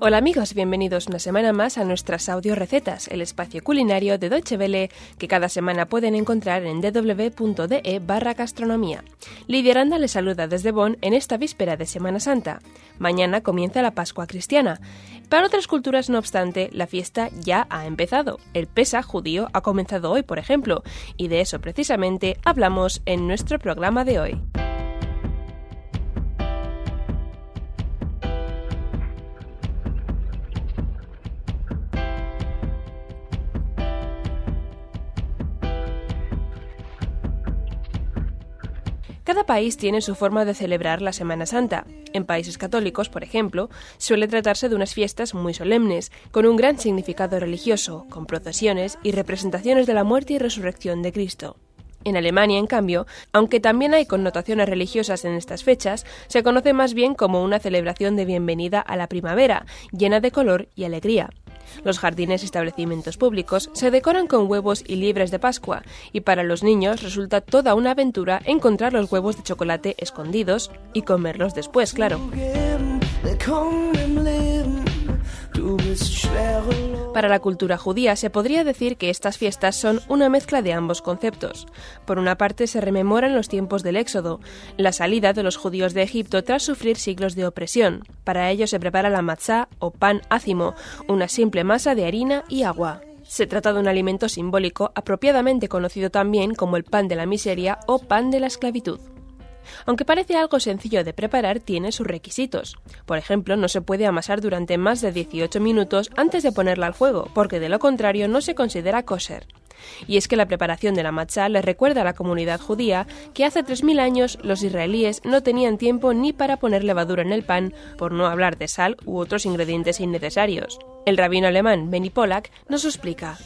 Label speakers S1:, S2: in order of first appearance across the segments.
S1: Hola amigos, bienvenidos una semana más a nuestras audio recetas, el espacio culinario de Deutsche Welle que cada semana pueden encontrar en www.de barra gastronomía. Lidia Aranda les saluda desde Bonn en esta víspera de Semana Santa. Mañana comienza la Pascua cristiana. Para otras culturas, no obstante, la fiesta ya ha empezado. El Pesa judío ha comenzado hoy, por ejemplo, y de eso precisamente hablamos en nuestro programa de hoy. Cada país tiene su forma de celebrar la Semana Santa. En países católicos, por ejemplo, suele tratarse de unas fiestas muy solemnes, con un gran significado religioso, con procesiones y representaciones de la muerte y resurrección de Cristo. En Alemania, en cambio, aunque también hay connotaciones religiosas en estas fechas, se conoce más bien como una celebración de bienvenida a la primavera, llena de color y alegría. Los jardines y establecimientos públicos se decoran con huevos y liebres de Pascua, y para los niños resulta toda una aventura encontrar los huevos de chocolate escondidos y comerlos después, claro. Para la cultura judía se podría decir que estas fiestas son una mezcla de ambos conceptos. Por una parte se rememoran los tiempos del Éxodo, la salida de los judíos de Egipto tras sufrir siglos de opresión. Para ello se prepara la matzá o pan ácimo, una simple masa de harina y agua. Se trata de un alimento simbólico apropiadamente conocido también como el pan de la miseria o pan de la esclavitud. Aunque parece algo sencillo de preparar, tiene sus requisitos. Por ejemplo, no se puede amasar durante más de 18 minutos antes de ponerla al fuego, porque de lo contrario no se considera kosher. Y es que la preparación de la matzá le recuerda a la comunidad judía que hace 3.000 años los israelíes no tenían tiempo ni para poner levadura en el pan, por no hablar de sal u otros ingredientes innecesarios. El rabino alemán Benny Pollack nos explica.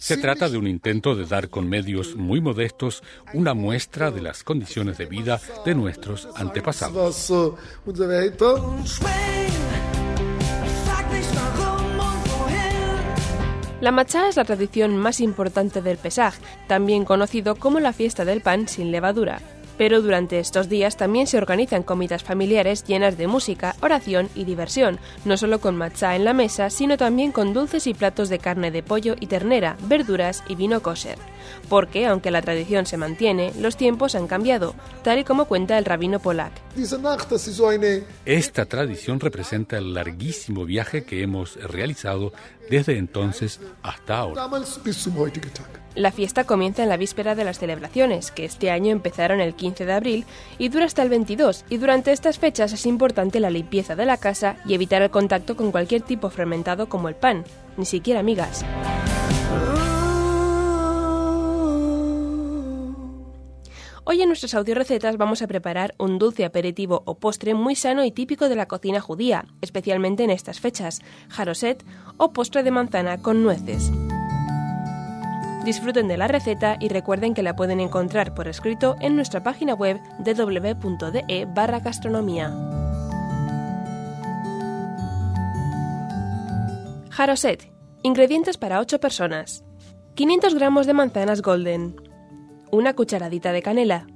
S2: Se trata de un intento de dar con medios muy modestos una muestra de las condiciones de vida de nuestros antepasados.
S1: La machá es la tradición más importante del Pesaj, también conocido como la fiesta del pan sin levadura. Pero durante estos días también se organizan comidas familiares llenas de música, oración y diversión, no solo con matzá en la mesa, sino también con dulces y platos de carne de pollo y ternera, verduras y vino kosher. Porque, aunque la tradición se mantiene, los tiempos han cambiado, tal y como cuenta el rabino Polak.
S2: Esta tradición representa el larguísimo viaje que hemos realizado desde entonces hasta ahora.
S1: La fiesta comienza en la víspera de las celebraciones, que este año empezaron el 15 de abril y dura hasta el 22, y durante estas fechas es importante la limpieza de la casa y evitar el contacto con cualquier tipo fermentado como el pan, ni siquiera migas. Hoy en nuestras audiorecetas vamos a preparar un dulce aperitivo o postre muy sano y típico de la cocina judía, especialmente en estas fechas, jaroset o postre de manzana con nueces. Disfruten de la receta y recuerden que la pueden encontrar por escrito en nuestra página web www.de barra gastronomía. Jaroset. Ingredientes para 8 personas. 500 gramos de manzanas golden. Una cucharadita de canela.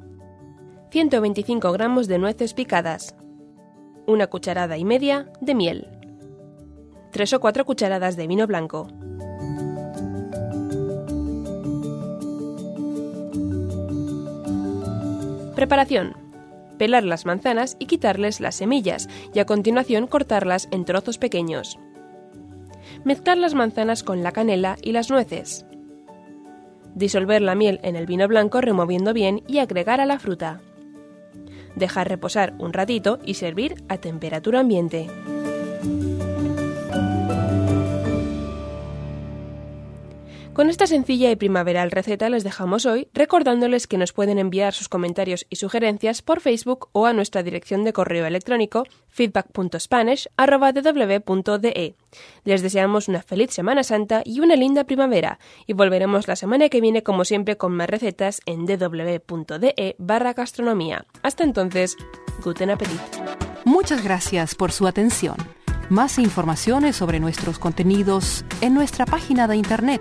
S1: 125 gramos de nueces picadas. Una cucharada y media de miel. 3 o 4 cucharadas de vino blanco. Preparación. Pelar las manzanas y quitarles las semillas y a continuación cortarlas en trozos pequeños. Mezclar las manzanas con la canela y las nueces. Disolver la miel en el vino blanco removiendo bien y agregar a la fruta. Dejar reposar un ratito y servir a temperatura ambiente. Con esta sencilla y primaveral receta les dejamos hoy, recordándoles que nos pueden enviar sus comentarios y sugerencias por Facebook o a nuestra dirección de correo electrónico feedback.spanish.de. Les deseamos una feliz Semana Santa y una linda primavera, y volveremos la semana que viene como siempre con más recetas en www.de barra gastronomía. Hasta entonces, guten appetit.
S3: Muchas gracias por su atención. Más informaciones sobre nuestros contenidos en nuestra página de internet